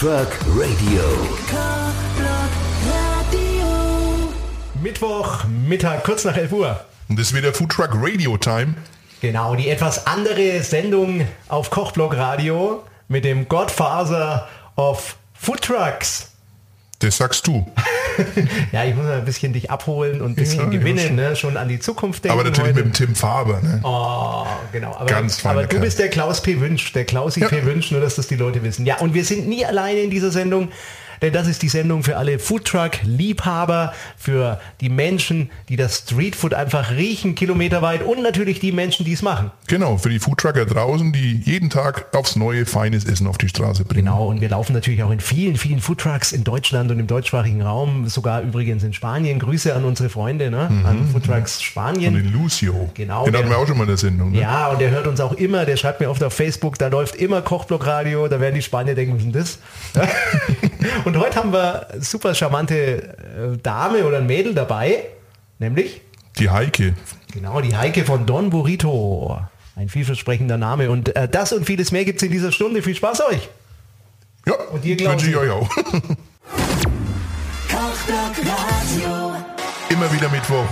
Truck Radio. Mittwoch, Mittag, kurz nach 11 Uhr. Und das ist wieder Food Truck Radio Time. Genau, die etwas andere Sendung auf Kochblock Radio mit dem Godfather of Food Trucks. Das sagst du. ja, ich muss ein bisschen dich abholen und ein bisschen Ja, gewinnen, ne? schon an die Zukunft denken. Aber natürlich heute. mit dem Tim Faber. Ne? Oh, genau. Aber, Ganz aber du bist der Klaus P. Wünsch, der Klausi Ja. P. Wünsch, nur dass das die Leute wissen. Ja, und wir sind nie alleine in dieser Sendung, denn das ist die Sendung für alle Foodtruck-Liebhaber, für die Menschen, die das Streetfood einfach riechen, kilometerweit und natürlich die Menschen, die es machen. Genau, für die Food Trucker draußen, die jeden Tag aufs neue feines Essen auf die Straße bringen. Genau, und wir laufen natürlich auch in vielen, vielen Foodtrucks in Deutschland und im deutschsprachigen Raum, sogar übrigens in Spanien. Grüße an unsere Freunde, ne? an Foodtrucks Und Spanien. den Lucio. Genau, Den der- hatten wir auch schon mal in der Sendung. Ne? Ja, und der hört uns auch immer, der schreibt mir oft auf Facebook, da läuft immer Kochblockradio, da werden die Spanier denken, was ist denn das? und heute haben wir super charmante äh, Dame oder ein Mädel dabei, nämlich, Die Heike. genau, die Heike von Don Burrito. Ein vielversprechender Name. Und äh, das und vieles mehr gibt es in dieser Stunde. Viel Spaß euch! Ja, Und Klausi? wünsche ich euch auch. Immer wieder Mittwoch,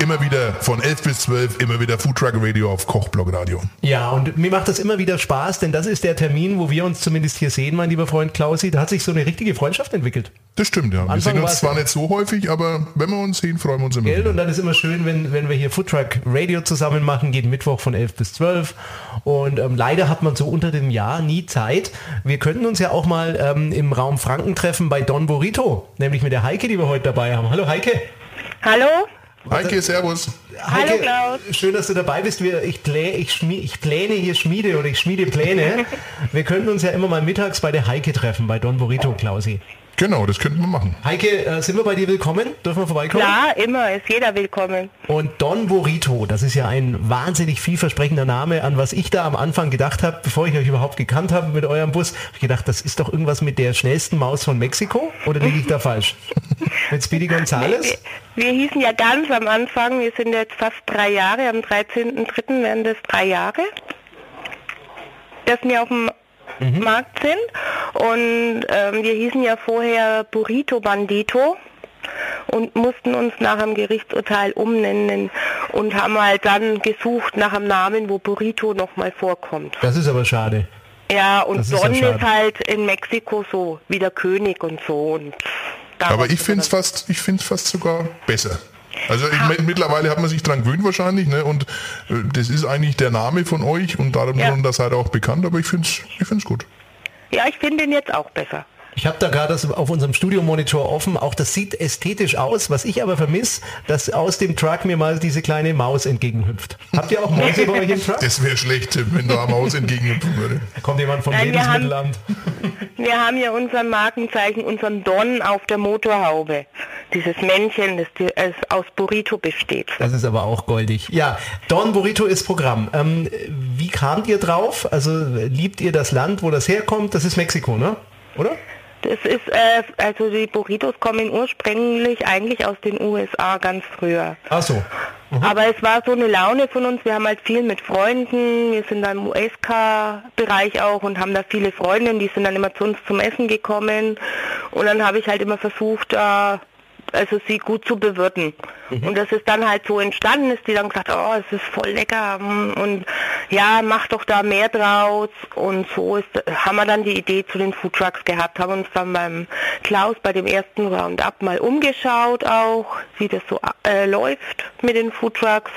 immer wieder von 11 bis 12, immer wieder Food Truck Radio auf Kochblock Radio. Ja, und mir macht das immer wieder Spaß, denn das ist der Termin, wo wir uns zumindest hier sehen, mein lieber Freund Klausi. Da hat sich so eine richtige Freundschaft entwickelt. Das stimmt, ja. Wir Anfang sehen uns zwar nicht so häufig, aber wenn wir uns sehen, freuen wir uns immer. Gell? wieder. Und dann ist immer schön, wenn, wenn wir hier Foodtruck Radio zusammen machen, jeden Mittwoch von 11 bis 12. Und ähm, leider hat man so unter dem Jahr nie Zeit. Wir könnten uns ja auch mal ähm, im Raum Franken treffen bei Don Burrito, nämlich mit der Heike, die wir heute dabei haben. Hallo Heike. Hallo? Heike, Servus. Heike, Klaus. schön, dass du dabei bist. Wir, ich, plä, ich, schmie, ich pläne hier Schmiede oder ich schmiede Pläne. wir könnten uns ja immer mal mittags bei der Heike treffen, bei Don Burrito, Klausi. Genau, das könnten wir machen. Heike, äh, sind wir bei dir willkommen? Dürfen wir vorbeikommen? Klar, immer, ist jeder willkommen. Und Don Burrito, das ist ja ein wahnsinnig vielversprechender Name, an was ich da am Anfang gedacht habe, bevor ich euch überhaupt gekannt habe mit eurem Bus, habe ich gedacht, das ist doch irgendwas mit der schnellsten Maus von Mexiko? Oder liege ich da falsch? mit Speedy Gonzales? Wir, wir hießen ja ganz am Anfang, wir sind jetzt fast drei Jahre, am 13.03. werden das drei Jahre, dass wir auf dem Markt sind. Und ähm, wir hießen ja vorher Burrito Bandito und mussten uns nach dem Gerichtsurteil umnennen und haben halt dann gesucht nach einem Namen, wo Burrito nochmal vorkommt. Das ist aber schade. Ja, und Das ist ja Don ist halt in Mexiko so wie der König und so. Und Aber ich finde es fast, ich find's fast sogar besser. Also ich, mein, mittlerweile hat man sich dran gewöhnt wahrscheinlich, ne? Und äh, das ist eigentlich der Name von euch und darum Ja. seid ihr auch bekannt, aber ich finde es ich find's gut. Ja, ich finde ihn jetzt auch besser. Ich habe da gerade das auf unserem Studiomonitor offen. Auch das sieht ästhetisch aus. Was ich aber vermisse, dass aus dem Truck mir mal diese kleine Maus entgegenhüpft. Habt ihr auch Mäuse bei euch im Truck? Das wäre schlecht, wenn da am Haus entgegenhüpfen würde. Da kommt jemand vom Nein, wir haben- Lebensmittelamt. Wir haben ja unser Markenzeichen, unseren Don auf der Motorhaube. Dieses Männchen, das aus Burrito besteht. Das ist aber auch goldig. Ja, Don Burrito ist Programm. Ähm, wie kamt ihr drauf? Also liebt ihr das Land, wo das herkommt? Das ist Mexiko, ne? Oder? Das ist, äh, also die Burritos kommen ursprünglich eigentlich aus den USA ganz früher. Ach so. Aber es war so eine Laune von uns. Wir haben halt viel mit Freunden. Wir sind da im USK-Bereich auch und haben da viele Freundinnen, die sind dann immer zu uns zum Essen gekommen. Und dann habe ich halt immer versucht, da also sie gut zu bewirten. Und das ist dann halt so entstanden, ist die dann gesagt, oh, es ist voll lecker mm, und ja, mach doch da mehr draus. Und so ist, haben wir dann die Idee zu den Food Trucks gehabt, haben uns dann beim Klaus bei dem ersten Roundup mal umgeschaut auch, wie das so äh, läuft mit den Food Trucks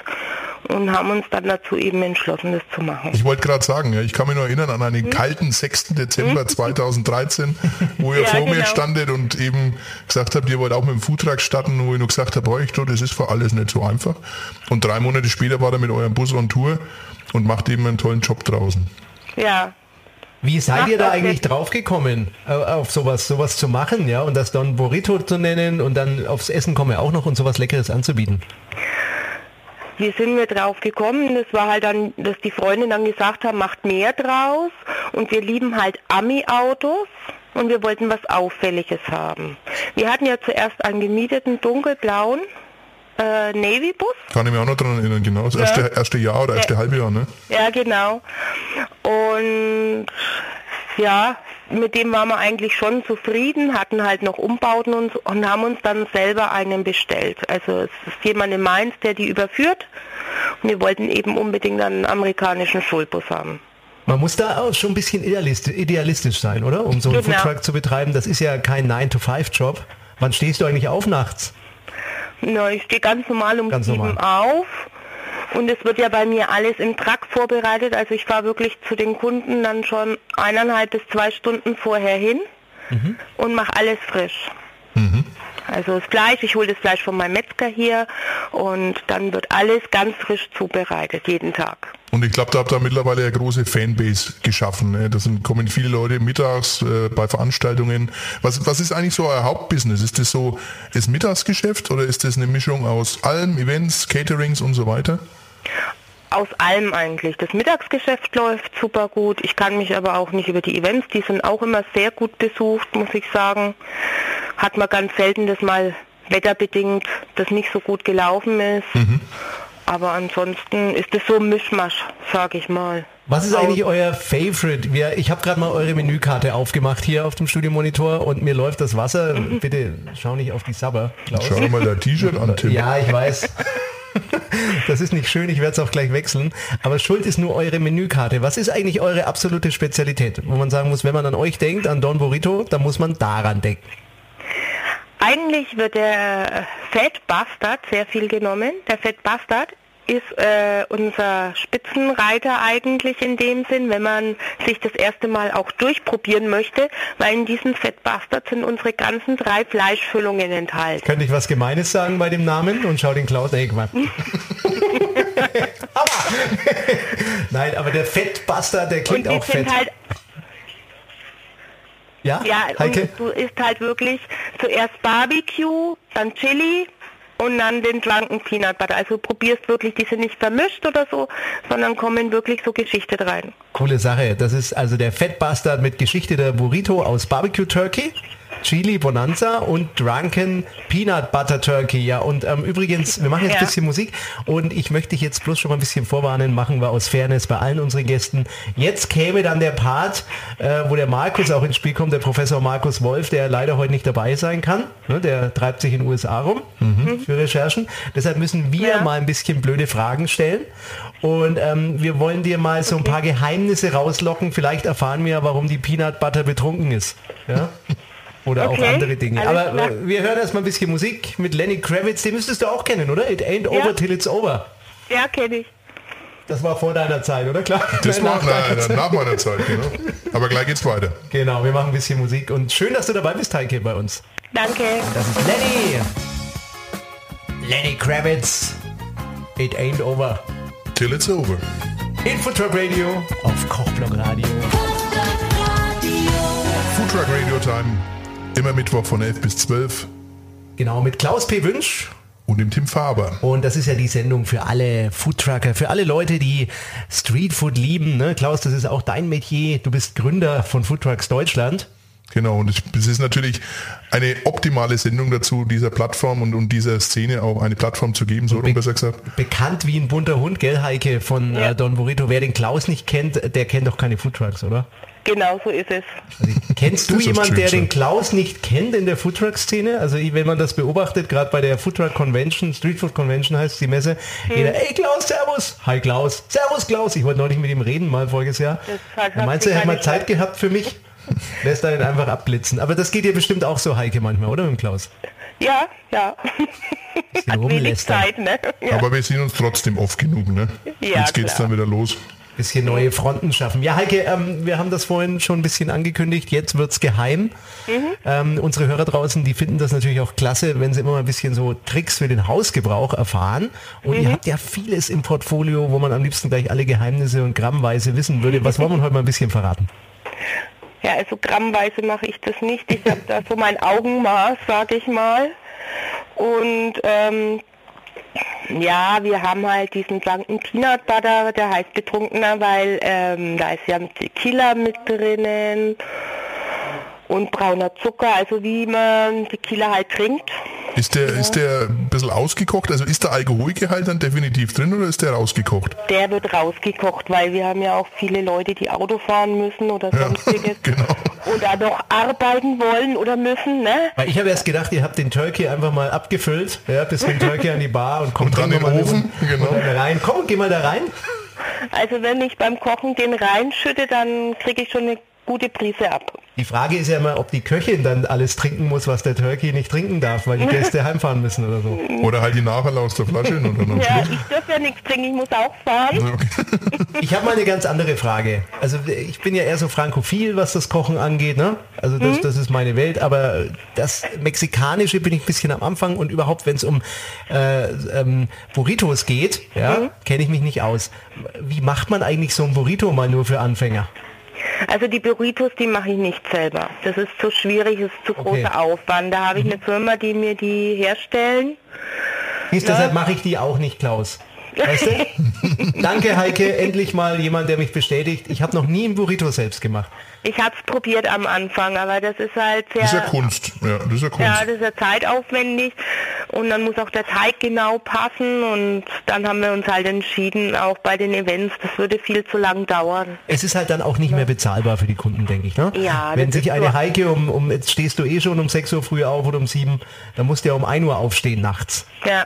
und haben uns dann dazu eben entschlossen, das zu machen. Ich wollte gerade sagen, ja, ich kann mich noch erinnern an einen kalten 6. Dezember 2013, wo ihr Ja, vor mir genau. standet und eben gesagt habt, ihr wollt auch mit dem Foodtruck starten, wo ich nur gesagt habe, euch, das ist für alles nicht so einfach. Und drei Monate später war er mit eurem Bus on Tour und macht eben einen tollen Job draußen. Ja, Wie seid ihr da eigentlich draufgekommen, äh, auf sowas, sowas zu machen, ja, und das Don Burrito zu nennen und dann aufs Essen komme auch noch und sowas Leckeres anzubieten? Wie sind wir drauf gekommen? Das war halt dann, dass die Freunde dann gesagt haben, macht mehr draus. Und wir lieben halt Ami-Autos und wir wollten was Auffälliges haben. Wir hatten ja zuerst einen gemieteten dunkelblauen äh, Navy-Bus. Kann ich mich auch noch dran erinnern, genau. Das erste, erste Jahr oder erste Ja. halbe Jahr, ne? Ja, genau. Und ja, mit dem waren wir eigentlich schon zufrieden, hatten halt noch Umbauten und, und haben uns dann selber einen bestellt. Also es ist jemand in Mainz, der die überführt und wir wollten eben unbedingt einen amerikanischen Schulbus haben. Man muss da auch schon ein bisschen idealistisch, idealistisch sein, oder? Um so einen Genau. Foodtruck zu betreiben. Das ist ja kein 9-to-5-Job. Wann stehst du eigentlich auf nachts? Na, ich stehe ganz normal um Ganz sieben normal. auf und es wird ja bei mir alles im Truck vorbereitet. Also ich fahre wirklich zu den Kunden dann schon eineinhalb bis zwei Stunden vorher hin Mhm. und mache alles frisch. Also das Fleisch, ich hole das Fleisch von meinem Metzger hier und dann wird alles ganz frisch zubereitet, jeden Tag. Und ich glaube, da habt ihr mittlerweile eine große Fanbase geschaffen. Ne? Da kommen viele Leute mittags äh, bei Veranstaltungen. Was, was ist eigentlich so euer Hauptbusiness? Ist das so das Mittagsgeschäft oder ist das eine Mischung aus allem, Events, Caterings und so weiter? Aus allem eigentlich. Das Mittagsgeschäft läuft super gut. Ich kann mich aber auch nicht über die Events, die sind auch immer sehr gut besucht, muss ich sagen. Hat man ganz selten, dass mal wetterbedingt das nicht so gut gelaufen ist. Aber ansonsten ist es so ein Mischmasch, sag ich mal. Was ist Aus- eigentlich euer Favorite? Wir, ich habe gerade mal eure Menükarte aufgemacht hier auf dem Studiomonitor und mir läuft das Wasser. Bitte schau nicht auf die Sabber, Klaus. Schau mal dein T-Shirt an, Tim. Ja, ich weiß. Das ist nicht schön, ich werde es auch gleich wechseln. Aber schuld ist nur eure Menükarte. Was ist eigentlich eure absolute Spezialität? Wo man sagen muss, wenn man an euch denkt, an Don Burrito, dann muss man daran denken. Eigentlich wird der Fat Bastard sehr viel genommen. Der Fat Bastard ist äh, unser Spitzenreiter eigentlich in dem Sinn, wenn man sich das erste Mal auch durchprobieren möchte, weil in diesem Fat Bastard sind unsere ganzen drei Fleischfüllungen enthalten. Könnte ich was Gemeines sagen bei dem Namen und schau den Klaus Quatsch. aber, Nein, aber der Fettbuster, der klingt auch fett. halt, ja, ja, Heike? und du isst halt wirklich zuerst Barbecue, dann Chili und dann den Drunken Peanut Butter. Also probierst wirklich, die sind nicht vermischt oder so, sondern kommen wirklich so Geschichte rein. Coole Sache. Das ist also der Fettbastard mit Geschichte der Burrito aus Barbecue Turkey, Chili Bonanza und Drunken Peanut Butter Turkey. Ja, und ähm, übrigens, wir machen jetzt ein Ja. bisschen Musik und ich möchte dich jetzt bloß schon mal ein bisschen vorwarnen, machen wir aus Fairness bei allen unseren Gästen. Jetzt käme dann der Part, äh, wo der Markus auch ins Spiel kommt, der Professor Markus Wolf, der leider heute nicht dabei sein kann. Ne, der treibt sich in den USA rum für Recherchen. Deshalb müssen wir Ja. mal ein bisschen blöde Fragen stellen. Und ähm, wir wollen dir mal so ein paar Geheimnisse rauslocken. Vielleicht erfahren wir, warum die Peanut Butter betrunken ist. Ja? Oder auch Okay, andere Dinge. alles Aber klar. wir hören erstmal ein bisschen Musik mit Lenny Kravitz. Den müsstest du auch kennen, oder? It ain't over till it's over. Ja, kenne ich. Das war vor deiner Zeit, oder? Klar. Das war nach deiner nein, Zeit. nach meiner Zeit, genau. Aber gleich geht's weiter. Genau, wir machen ein bisschen Musik. Und schön, dass du dabei bist, Heike, bei uns. Danke. Das ist Lenny. Lenny Kravitz. It ain't over. Till it's over. Infotruck Radio auf Kochblock Radio. Food Truck Radio Time. Immer Mittwoch von 11 bis 12. Genau, mit Klaus P. Wünsch. Und dem Tim Faber. Und das ist ja die Sendung für alle Foodtrucker, für alle Leute, die Streetfood lieben. Ne? Klaus, das ist auch dein Metier. Du bist Gründer von Foodtrucks Deutschland. Genau, und es ist natürlich eine optimale Sendung dazu, dieser Plattform und, und dieser Szene auch eine Plattform zu geben, so rum besser gesagt. Bekannt wie ein bunter Hund, gell, Heike, von Ja. äh, Don Burrito. Wer den Klaus nicht kennt, der kennt doch keine Foodtrucks, oder? Genau so ist es. Kennst du jemanden, der den Klaus nicht kennt in der Foodtruck-Szene? Also wenn man das beobachtet, gerade bei der Foodtruck Convention, Streetfood Convention heißt die Messe, Hm. jeder, ey Klaus, Servus, hi Klaus, Servus Klaus. Ich wollte neulich mit ihm reden, mal voriges Jahr. Ja, Meinst du, er hat mal Zeit gehabt für mich? Lässt ihn einfach abblitzen. Aber das geht dir bestimmt auch so, Heike, manchmal, oder mit dem Klaus? Ja, ja. Hat wenig. Zeit, ne? Ja. Aber wir sehen uns trotzdem oft genug, ne? Ja, Jetzt geht's klar. dann wieder los. Bisschen neue Fronten schaffen. Ja, Heike, ähm, wir haben das vorhin schon ein bisschen angekündigt. Jetzt wird's geheim. Ähm, unsere Hörer draußen, die finden das natürlich auch klasse, wenn sie immer mal ein bisschen so Tricks für den Hausgebrauch erfahren. Und ihr habt ja vieles im Portfolio, wo man am liebsten gleich alle Geheimnisse und Grammweise wissen würde. Was wollen wir heute mal ein bisschen verraten? Ja, also grammweise mache ich das nicht. Ich habe da so mein Augenmaß, sag ich mal. Und ähm, ja, wir haben halt diesen blanken Peanut Butter, der heißt betrunkener, weil ähm, da ist ja Tequila mit drinnen und brauner Zucker, also wie man Tequila halt trinkt. Ist der, ist der ein bisschen ausgekocht? Also ist der Alkoholgehalt dann definitiv drin oder ist der rausgekocht? Der wird rausgekocht, weil wir haben ja auch viele Leute, die Auto fahren müssen oder Ja, sonstiges. genau. Oder noch arbeiten wollen oder müssen, ne? Weil ich habe erst gedacht, ihr habt den Turkey einfach mal abgefüllt, ja, bis den Turkey an die Bar und kommt Und in den Ofen, und, genau. und dann rein. Komm, geh mal da rein. Also wenn ich beim Kochen den reinschütte, dann kriege ich schon eine gute Prise ab. Die Frage ist ja immer, ob die Köchin dann alles trinken muss, was der Turkey nicht trinken darf, weil die Gäste heimfahren müssen oder so. Oder halt die Nachhall aus der Flasche und dann Ja, ich darf ja nichts trinken, ich muss auch fahren. Ich habe mal eine ganz andere Frage. Also ich bin ja eher so frankophil, was das Kochen angeht. Ne? Also das, das ist meine Welt. Aber das Mexikanische bin ich ein bisschen am Anfang und überhaupt, wenn es um äh, ähm, Burritos geht, ja, kenne ich mich nicht aus. Wie macht man eigentlich so ein Burrito mal nur für Anfänger? Also die Burritos, die mache ich nicht selber. Das ist zu schwierig, das ist zu Okay. großer Aufwand. Da habe ich eine Firma, die mir die herstellen. Siehst, Ja. deshalb mache ich die auch nicht, Klaus. Weißt du? Danke, Heike. Endlich mal jemand, der mich bestätigt. Ich habe noch nie ein Burrito selbst gemacht. Ich habe es probiert am Anfang, aber das ist halt sehr... Das ist ja Kunst. Ja, das ist ja Kunst. Ja, das ist ja zeitaufwendig und dann muss auch der Teig genau passen und dann haben wir uns halt entschieden, auch bei den Events, das würde viel zu lang dauern. Es ist halt dann auch nicht mehr bezahlbar für die Kunden, denke ich. Ne? Ja, Wenn sich eine so. Heike um, um, jetzt stehst du eh schon um 6 Uhr früh auf oder um 7, dann musst du ja um 1 Uhr aufstehen nachts. Ja.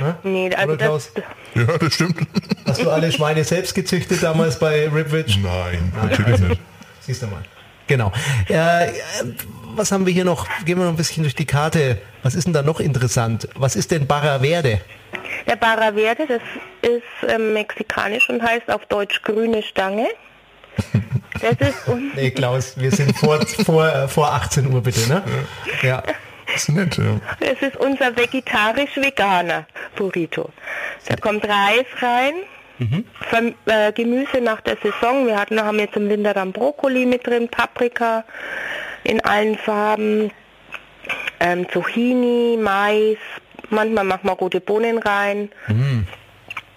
Ne? Nee, also Oder Klaus? das, Ja, das stimmt. Hast du alle Schweine selbst gezüchtet damals bei Ripwich? Nein, natürlich nicht. Siehst du mal. Genau. Äh, was haben wir hier noch? Gehen wir noch ein bisschen durch die Karte. Was ist denn da noch interessant? Was ist denn Barra Verde? der Barra Verde, das ist ähm, mexikanisch und heißt auf Deutsch grüne Stange. Das ist Nee, Klaus, wir sind vor, vor, äh, vor 18 Uhr bitte, ne? Ja. Das ist nett, ja. Das ist unser vegetarisch-veganer Burrito. Da kommt Reis rein, Verm- äh, Gemüse nach der Saison. Wir hatten, haben jetzt im Winter dann Brokkoli mit drin, Paprika in allen Farben, ähm, Zucchini, Mais. Manchmal machen wir rote Bohnen rein.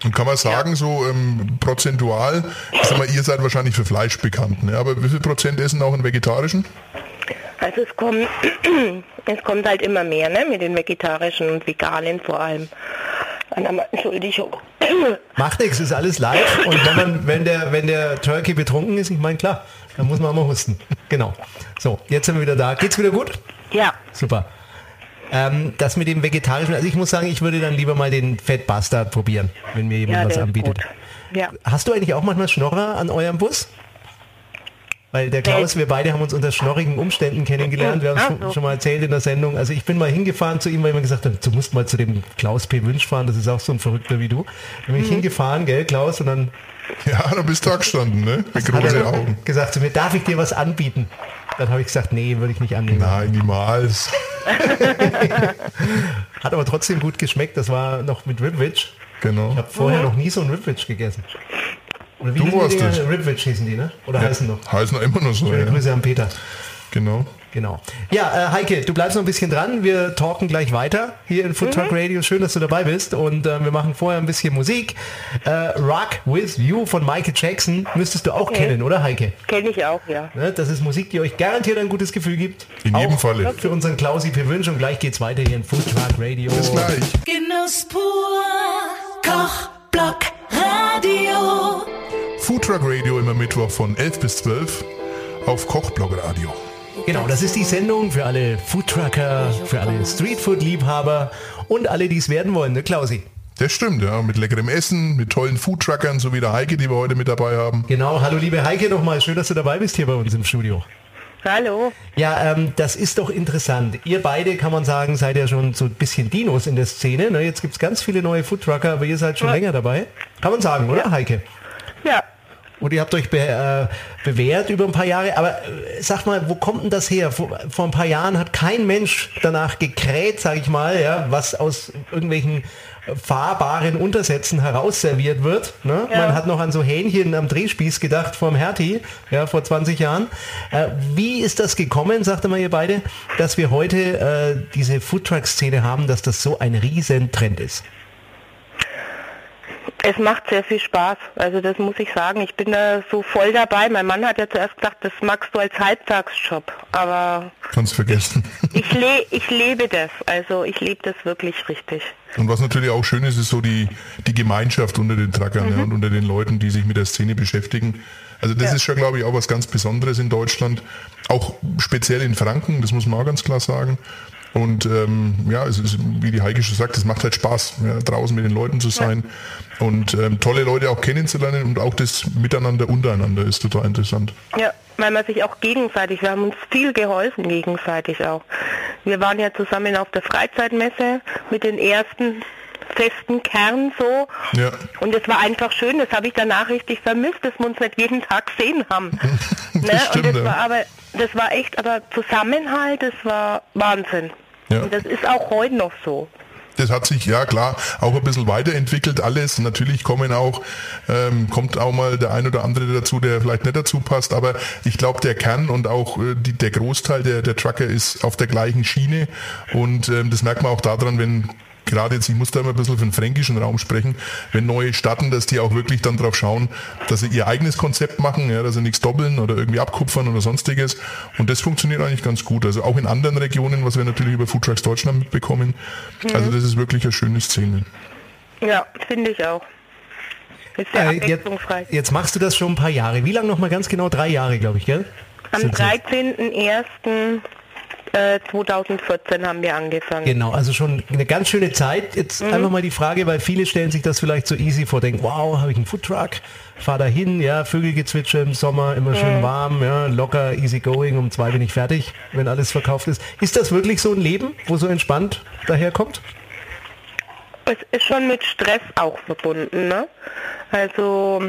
Und kann man sagen, so ähm, prozentual, ich sag mal, ihr seid wahrscheinlich für Fleisch bekannt, ne? aber wie viel Prozent essen auch einen vegetarischen? Also es kommt, es kommt halt immer mehr, ne, mit den vegetarischen und veganen vor allem. Entschuldigung. Macht nichts, ist alles live. Und wenn, man, wenn, der, wenn der Turkey betrunken ist, ich meine, klar, dann muss man auch mal husten. Genau. So, jetzt sind wir wieder da. Geht's wieder gut? Ja, Super. Ähm, das mit dem Vegetarischen, also ich muss sagen, ich würde dann lieber mal den Fat Bastard probieren, wenn mir jemand ja, was anbietet. Ja. Hast du eigentlich auch manchmal Schnorrer an eurem Bus? Weil der Klaus, wir beide haben uns unter schnorrigen Umständen kennengelernt. Wir haben es schon, mal erzählt in der Sendung. Also ich bin mal hingefahren zu ihm, weil ich mir gesagt habe, du musst mal zu dem Klaus P. Wünsch fahren. Das ist auch so ein Verrückter wie du. Dann bin ich Mhm. hingefahren, gell, Klaus? Und dann Ja, da bist du da gestanden, ne? Mit großen er Augen. gesagt zu mir, darf ich dir was anbieten? Dann habe ich gesagt, nee, würde ich nicht annehmen. Nein, niemals. Hat aber trotzdem gut geschmeckt. Das war noch mit Ribwich. Genau. Ich habe vorher noch nie so ein Ribwich gegessen. Oder wie Du hießen warst es. Ribwich hießen die, ne? Oder heißen noch? Heißen immer noch so, Schöne ja. Grüße an Peter. Genau. Genau. Ja, äh, Heike, du bleibst noch ein bisschen dran. Wir talken gleich weiter hier in Food Talk Radio. Schön, dass du dabei bist. Und äh, wir machen vorher ein bisschen Musik. Äh, Rock with You von Michael Jackson müsstest du auch Okay. kennen, oder Heike? Kenne ich auch, ja. Ne? Das ist Musik, die euch garantiert ein gutes Gefühl gibt. In jedem Auch Falle. Für unseren Klausi per Wünsch. Und gleich geht's weiter hier in Food Truck Radio. Bis gleich. Genuss pur. Kochblock Radio. Foodtruck Radio immer Mittwoch von 11 bis 12 auf Kochblog Radio. Genau, das ist die Sendung für alle Foodtrucker, für alle Streetfood-Liebhaber und alle, die es werden wollen, ne Klausi? Das stimmt, ja. Mit leckerem Essen, mit tollen Foodtruckern, so wie der Heike, die wir heute mit dabei haben. Genau, hallo liebe Heike nochmal, schön, dass du dabei bist hier bei uns im Studio. Hallo. Ja, ähm, das ist doch interessant. Ihr beide, kann man sagen, seid ja schon so ein bisschen Dinos in der Szene. Ne? Jetzt gibt es ganz viele neue Foodtrucker, aber ihr seid schon Ja. länger dabei. Kann man sagen, oder Heike? Ja, Und ihr habt euch be äh, bewährt über ein paar Jahre. Aber äh, sag mal, wo kommt denn das her? Vor, vor ein paar Jahren hat kein Mensch danach gekräht, sag ich mal, ja, was aus irgendwelchen fahrbaren Untersätzen heraus serviert wird. Ne? Ja. Man hat noch an so Hähnchen am Drehspieß gedacht vom Hertie, ja, vor 20 Jahren. Äh, wie ist das gekommen, sagte mal ihr beide, dass wir heute äh, diese Foodtruck-Szene haben, dass das so ein riesen Trend ist? Es macht sehr viel Spaß. Also das muss ich sagen. Ich bin da so voll dabei. Mein Mann hat ja zuerst gesagt, das magst du als Halbtagsjob. Aber Kannst vergessen. ich, le ich lebe das. Also ich lebe das wirklich richtig. Und was natürlich auch schön ist, ist so die, die Gemeinschaft unter den Truckern Mhm. ja, und unter den Leuten, die sich mit der Szene beschäftigen. Also das Ja. ist schon, glaube ich, auch was ganz Besonderes in Deutschland. Auch speziell in Franken, das muss man auch ganz klar sagen. Und ähm, ja, es ist, wie die Heike schon sagt, es macht halt Spaß, ja, draußen mit den Leuten zu sein und ähm, tolle Leute auch kennenzulernen und auch das Miteinander untereinander ist total interessant. Ja, weil man sich auch gegenseitig, wir haben uns viel geholfen gegenseitig auch. Wir waren ja zusammen auf der Freizeitmesse mit den ersten festen Kern so. Ja. Und es war einfach schön, das habe ich danach richtig vermisst, dass wir uns nicht jeden Tag gesehen haben. ne? stimmt, Und das ja. war aber, das war echt, aber Zusammenhalt, das war Wahnsinn. Ja. Und das ist auch heute noch so. Das hat sich, ja klar, auch ein bisschen weiterentwickelt alles. Natürlich kommen auch, ähm, kommt auch mal der ein oder andere dazu, der vielleicht nicht dazu passt, aber ich glaube, der Kern und auch äh, die, der Großteil der, der Trucker ist auf der gleichen Schiene und ähm, das merkt man auch daran, wenn gerade jetzt, ich muss da immer ein bisschen für den fränkischen Raum sprechen, wenn neue starten, dass die auch wirklich dann drauf schauen, dass sie ihr eigenes Konzept machen, ja, dass sie nichts doppeln oder irgendwie abkupfern oder sonstiges. Und das funktioniert eigentlich ganz gut. Also auch in anderen Regionen, was wir natürlich über Food Trucks Deutschland mitbekommen. Also das ist wirklich eine schöne Szene. Ja, finde ich auch. Ist sehr Äh, jetzt, jetzt machst du das schon ein paar Jahre. Wie lange noch mal ganz genau? Drei Jahre, glaube ich, gell? Am Sind's jetzt? 13.01. Äh, 2014 haben wir angefangen. Genau, also schon eine ganz schöne Zeit. Jetzt Mhm. einfach mal die Frage, weil viele stellen sich das vielleicht so easy vor, denken, wow, habe ich einen Foodtruck, fahr da hin, ja, Vögelgezwitscher im Sommer, immer schön Mhm. warm, ja, locker, easy going, um zwei bin ich fertig, wenn alles verkauft ist. Ist das wirklich so ein Leben, wo so entspannt daherkommt? Es ist schon mit Stress auch verbunden. Ne? Also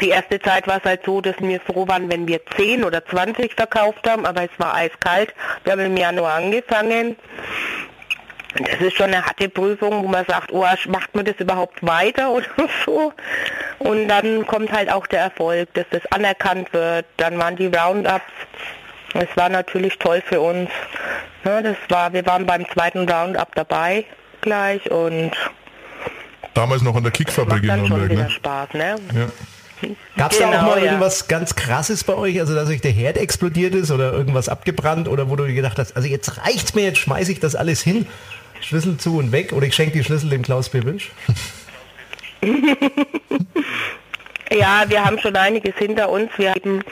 die erste Zeit war es halt so, dass wir froh waren, wenn wir 10 oder 20 verkauft haben, aber es war eiskalt. Wir haben im Januar angefangen. Das ist schon eine harte Prüfung, wo man sagt, oh, macht man das überhaupt weiter oder so? Und dann kommt halt auch der Erfolg, dass das anerkannt wird. Dann waren die Roundups. Es war natürlich toll für uns. Ne, das war, wir waren beim zweiten Roundup dabei gleich und Damals noch an der Kickfabrik in Nürnberg. wieder Ne? Spaß, ne? Ja. Gab es da auch Genau, mal ja. irgendwas ganz krasses bei euch, also dass euch der Herd explodiert ist oder irgendwas abgebrannt oder wo du gedacht hast, also jetzt reicht's mir, jetzt schmeiße ich das alles hin, Schlüssel zu und weg oder ich schenke die Schlüssel dem Klaus P. Wünsch? Ja, wir haben schon einiges hinter uns. Wir hatten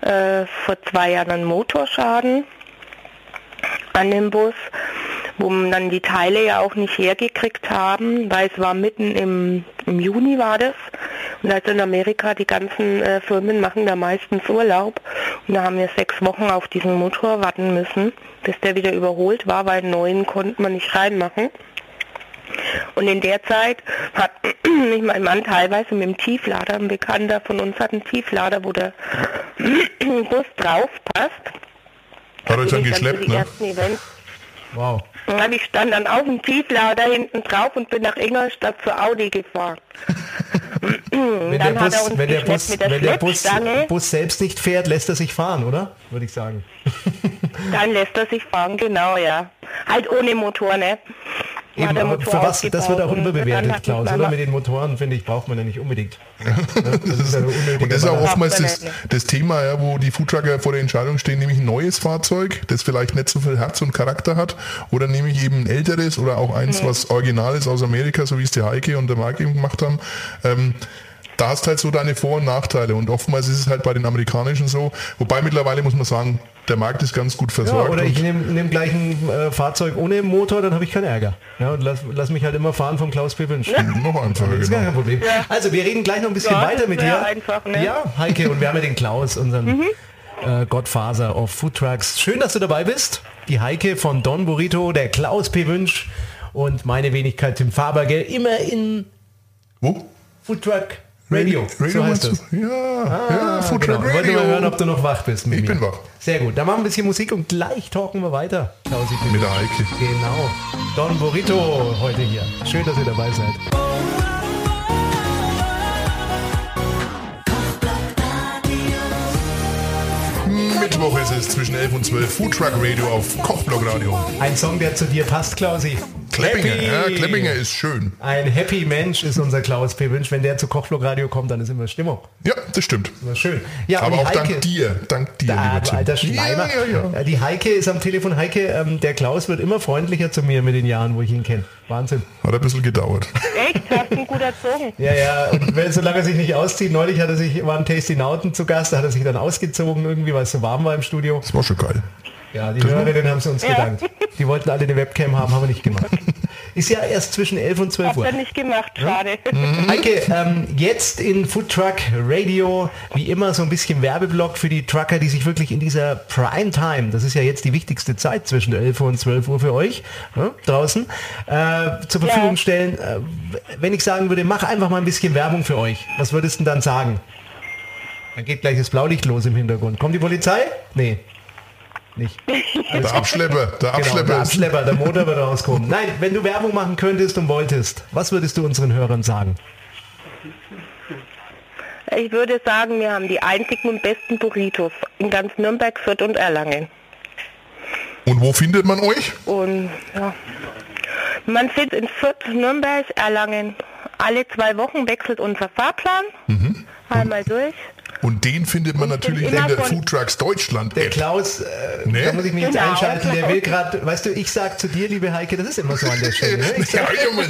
äh, vor zwei Jahren einen Motorschaden an dem Bus, wo wir dann die Teile ja auch nicht hergekriegt haben, weil es war mitten im, im Juni war das. Und also in Amerika, die ganzen äh, Firmen machen da meistens Urlaub. Und da haben wir sechs Wochen auf diesen Motor warten müssen, bis der wieder überholt war, weil einen neuen konnte man nicht reinmachen. Und in der Zeit hat mich mein Mann teilweise mit dem Tieflader, ein Bekannter von uns hat einen Tieflader, wo der Bus drauf passt. Hat euch dann geschleppt, ne? ersten Events. Wow. Und ich stand dann auf dem Tieflader hinten drauf und bin nach Ingolstadt zur Audi gefahren. Wenn dann der hat er Bus, uns wenn der Bus, mit der wenn der Bus. Bus selbst nicht fährt, lässt er sich fahren, oder? Würde ich sagen. Dann lässt er sich fahren, genau, ja. Halt ohne Motor, ne? Eben, der Motor für was, das wird auch überbewertet, Klaus, oder? Mit den Motoren, finde ich, braucht man ja nicht unbedingt. Ne? Das ist Und das ist auch oftmals das, das Thema, ja, wo die Foodtrucker vor der Entscheidung stehen, nämlich ein neues Fahrzeug, das vielleicht nicht so viel Herz und Charakter hat, oder nämlich eben ein älteres oder auch eins, was original ist aus Amerika, so wie es die Heike und der Marc eben gemacht haben. Ähm, da hast halt so deine Vor- und Nachteile und oftmals ist es halt bei den amerikanischen so, wobei mittlerweile muss man sagen, der Markt ist ganz gut Ja, versorgt. oder ich nehme nehm gleich ein äh, Fahrzeug ohne Motor, dann habe ich keinen Ärger. Ja, und lass, lass mich halt immer fahren vom Klaus P. Wünsch. noch einfacher, Das ist gar genau. kein Problem. Also wir reden gleich noch ein bisschen Ja, weiter mit dir. einfach, ne? Ja, Heike, und wir haben ja den Klaus, unseren Mhm. äh, Godfather of Food Trucks. Schön, dass du dabei bist. Die Heike von Don Burrito, der Klaus P. Wünsch und meine Wenigkeit Tim Faber, gell? Immer in Wo? Food Truck Radio. so heißt das. du? Ja, ja, Ah, Foodtruck genau. Wollte Radio. mal hören, ob du noch wach bist mit Ich mir. bin wach. Sehr gut. Dann machen wir ein bisschen Musik und gleich talken wir weiter. Klausi. Mit der Heike. Genau. Don Burrito heute hier. Schön, dass ihr dabei seid. Mittwoch ist es zwischen 11 und 12 Foodtruck Radio auf Kochblock Radio. Ein Song, der zu dir passt, Klausi. Kleppinger, ja, Kleppinger ist schön. Ein Happy Mensch ist unser Klaus P. Wünsch. Wenn der zu Kochblock Radio kommt, dann ist immer Stimmung. Ja, das stimmt. Immer schön. Ja, Aber auch Heike, dank dir, dank dir, Da, lieber Tim. alter Schleimer. Ja, ja, ja. Ja, Die Heike ist am Telefon. Heike, ähm, der Klaus wird immer freundlicher zu mir mit den Jahren, wo ich ihn kenne. Wahnsinn. Hat ein bisschen gedauert. Echt? Hast du ihn gut erzogen? Ja, ja, und wenn, solange er sich nicht auszieht, neulich hat er sich, waren Tasty Nauten zu Gast, da hat er sich dann ausgezogen irgendwie, weil es so warm war im Studio. Das war schon geil. Ja, die Hörerinnen haben es uns gedankt. Die wollten alle eine Webcam haben, haben wir nicht gemacht. Ist ja erst zwischen 11 und 12 Habt Uhr. ihr nicht gemacht, schade. Heike, ähm, jetzt in Food Truck Radio, wie immer so ein bisschen Werbeblock für die Trucker, die sich wirklich in dieser Prime Time, das ist ja jetzt die wichtigste Zeit zwischen 11 Uhr und 12 Uhr für euch ne, draußen, äh, zur Verfügung Ja. stellen. Äh, wenn ich sagen würde, mach einfach mal ein bisschen Werbung für euch, was würdest du denn dann sagen? Dann geht gleich das Blaulicht los im Hintergrund. Kommt die Polizei? Nee. Nicht. Der Abschlepper, der Genau, Abschlepper der ist Abschlepper, der Motor wird rauskommen. Nein, wenn du Werbung machen könntest und wolltest, was würdest du unseren Hörern sagen? Ich würde sagen, wir haben die einzigen und besten Burritos in ganz Nürnberg, Fürth und Erlangen. Und wo findet man euch? Und ja, man findet in Fürth, Nürnberg, Erlangen. Alle zwei Wochen wechselt unser Fahrplan. Mhm. Einmal durch. Und den findet man natürlich in der Food Trucks Deutschland Der App. Klaus, äh, Nee? da muss ich mich jetzt Genau. einschalten, der will gerade, weißt du, ich sag zu dir, liebe Heike, das ist immer so an der Stelle. Ne? Ich Ja, sag, Junge,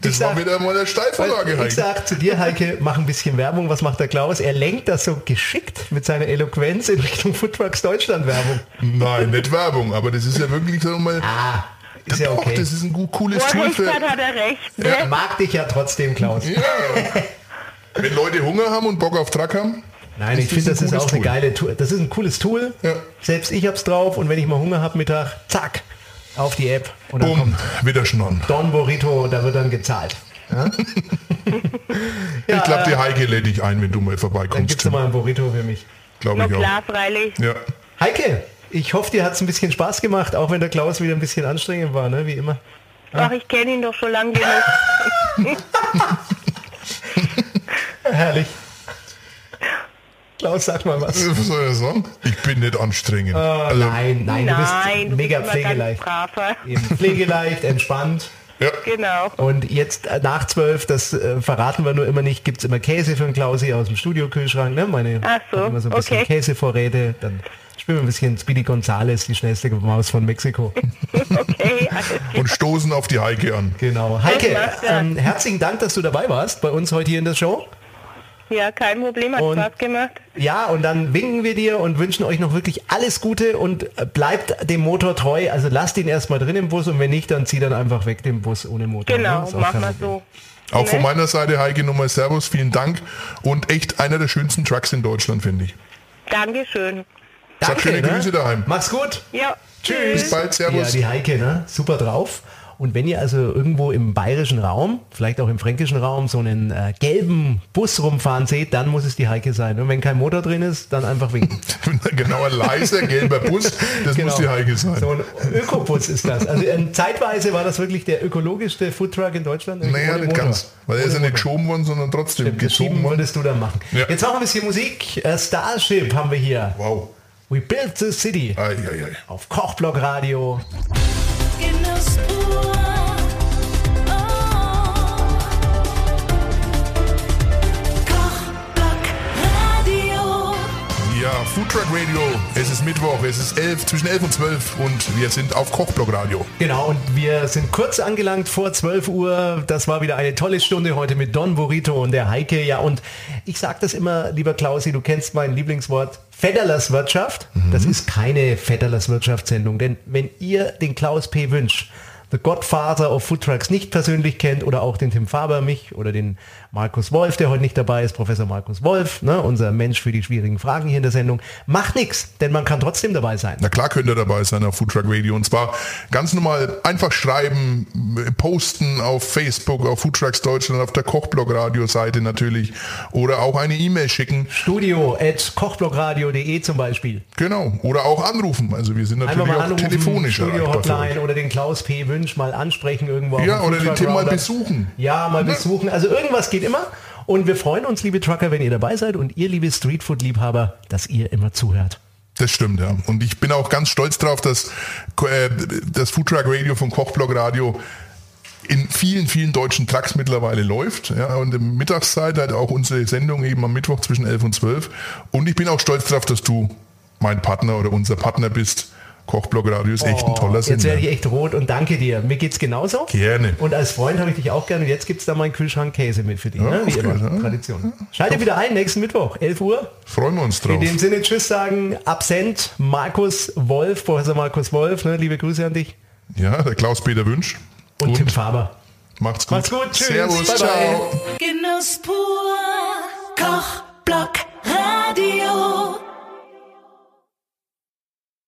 das- Ich war sag- wieder mal eine Steilvorlage, ich Heike. sag zu dir, Heike, mach ein bisschen Werbung. Was macht der Klaus? Er lenkt das so geschickt mit seiner Eloquenz in Richtung Foodtrucks Deutschland Werbung. Nein, nicht Werbung, aber das ist ja wirklich, wir mal, Ah, ist ja doch, okay. das ist ein gut, cooles Tool für... hat, hat er recht. Ne? Er mag dich ja trotzdem, Klaus. Ja. Wenn Leute Hunger haben und Bock auf Truck haben, Nein, ich finde, das ist auch eine Tool. geile Tool. Das ist ein cooles Tool. Ja. Selbst ich hab's drauf und wenn ich mal Hunger habe Mittag, zack, auf die App und dann Bumm, kommt wieder schnorren. Don Burrito und da wird dann gezahlt. Ja? ich glaube, die Heike lädt dich ein, wenn du mal Dann vorbeikommst. gibt's noch mal ein Burrito für mich. Glaube ich auch. klar, freilich. Ja. Heike, ich hoffe, dir hat's ein bisschen Spaß gemacht, auch wenn der Klaus wieder ein bisschen anstrengend war, ne? wie immer. Ach, ich kenne ihn doch schon lange genug. Herrlich. Klaus, sag mal was. Was soll ich sagen? Ich bin nicht anstrengend. Oh, also, nein, nein, du Nein, bist du mega ganz pflegeleicht. Eben pflegeleicht, entspannt. ja. Genau. Und jetzt äh, nach zwölf, das äh, verraten wir nur immer nicht, gibt's immer Käse für den Klausi aus dem Studiokühlschrank. Ne? Meine Ach so, immer so ein bisschen okay. Käsevorräte. Dann spielen wir ein bisschen Speedy Gonzales, die schnellste Maus von Mexiko. Okay. Und stoßen auf die Heike an. Genau. Heike, ähm, herzlichen Dank, dass du dabei warst bei uns heute hier in der Show. Ja, kein Problem, hat Und- Spaß gemacht. Ja, und dann winken wir dir und wünschen euch noch wirklich alles Gute und äh, bleibt dem Motor treu. Also lasst ihn erstmal drin im Bus und wenn nicht, dann zieh dann einfach weg den Bus ohne Motor. ne? Genau, auch machen wir so. Auch von Ne? meiner Seite, Heike, nochmal Servus, vielen Dank. Und echt einer der schönsten Trucks in Deutschland, finde ich. Dankeschön. Sag schöne Grüße daheim. Mach's gut. Ja, Bis bald, Ja, Servus. die Heike, ne? Super drauf. Und wenn ihr also irgendwo im bayerischen Raum, vielleicht auch im fränkischen Raum, so einen äh, gelben Bus rumfahren seht, dann muss es die Heike sein. Und wenn kein Motor drin ist, dann einfach winken. genau, ein leiser gelber Bus, das muss die Heike sein. Genau. So ein Ökobus ist das. Also ähm, zeitweise war das wirklich der ökologischste Foodtruck in Deutschland. naja, nicht Motor. ganz. Weil er ist ja nicht geschoben worden, sondern trotzdem Schieben gezogen worden. wolltest du dann machen. Ja. Jetzt machen wir ein bisschen Musik. Äh, Starship haben wir hier. Wow. We Built the City. Ei, ei, ei. Auf Kochblock Radio. Genuss pur. Oh. Ja, Food Truck Radio. Es ist Mittwoch, es ist 11, zwischen 11 und 12 und wir sind auf Kochblock Radio. Genau, und wir sind kurz angelangt vor 12 Uhr. Das war wieder eine tolle Stunde heute mit Don Burrito und der Heike. Ja, und ich sage das immer, lieber Klausi, du kennst mein Lieblingswort. Fedderlerswirtschaft, das ist keine Fedderlerswirtschaftssendung, denn wenn ihr den Klaus P. Wünsch, The Godfather of Food Trucks nicht persönlich kennt oder auch den Tim Faber, mich oder den Markus Wolf, der heute nicht dabei ist, Professor Markus Wolf, ne, unser Mensch für die schwierigen Fragen hier in der Sendung, macht nichts, denn man kann trotzdem dabei sein. Na klar könnt ihr dabei sein auf Food Truck Radio und zwar ganz normal einfach schreiben, posten auf Facebook, auf Food Trucks Deutschland, auf der Kochblock Radio Seite natürlich oder auch eine E-Mail schicken. Studio at kochblockradio.de zum Beispiel. Genau. Oder auch anrufen. Also wir sind natürlich auch telefonisch Studio. Hotline oder den Klaus P. Wünsch mal ansprechen irgendwo. Ja, oder den Foodtruck Tim mal besuchen. Ja, mal besuchen. Also irgendwas geht immer. Und wir freuen uns, liebe Trucker, wenn ihr dabei seid und ihr, liebe Streetfood-Liebhaber, dass ihr immer zuhört. Das stimmt, ja. Und ich bin auch ganz stolz drauf, dass äh, das Food Truck Radio vom Kochblock Radio in vielen, vielen deutschen Trucks mittlerweile läuft. Ja, und in Mittagszeit hat auch unsere Sendung eben am Mittwoch zwischen 11 und 12. Und ich bin auch stolz darauf, dass du mein Partner oder unser Partner bist. Kochblock-Radius oh, echt ein oh, toller Sender. Jetzt werde ich echt rot und danke dir. Mir geht es genauso. Gerne. Und als Freund habe ich dich auch gerne. Und jetzt gibt es da meinen Kühlschrank Käse mit für dich. Ne? Ja, ne? Wie immer. Ja. Tradition. Ja. Schalte wieder ein, nächsten Mittwoch, 11 Uhr. Freuen wir uns drauf. In dem Sinne, tschüss sagen, absent, Markus Wolf, Professor Markus Wolf, ne? liebe Grüße an dich. Ja, der Klaus-Peter Wünsch. Und, und, Tim Faber. Macht's gut. Macht's gut, tschüss. Servus, bye, ciao. Genuss pur, Kochblock Radio.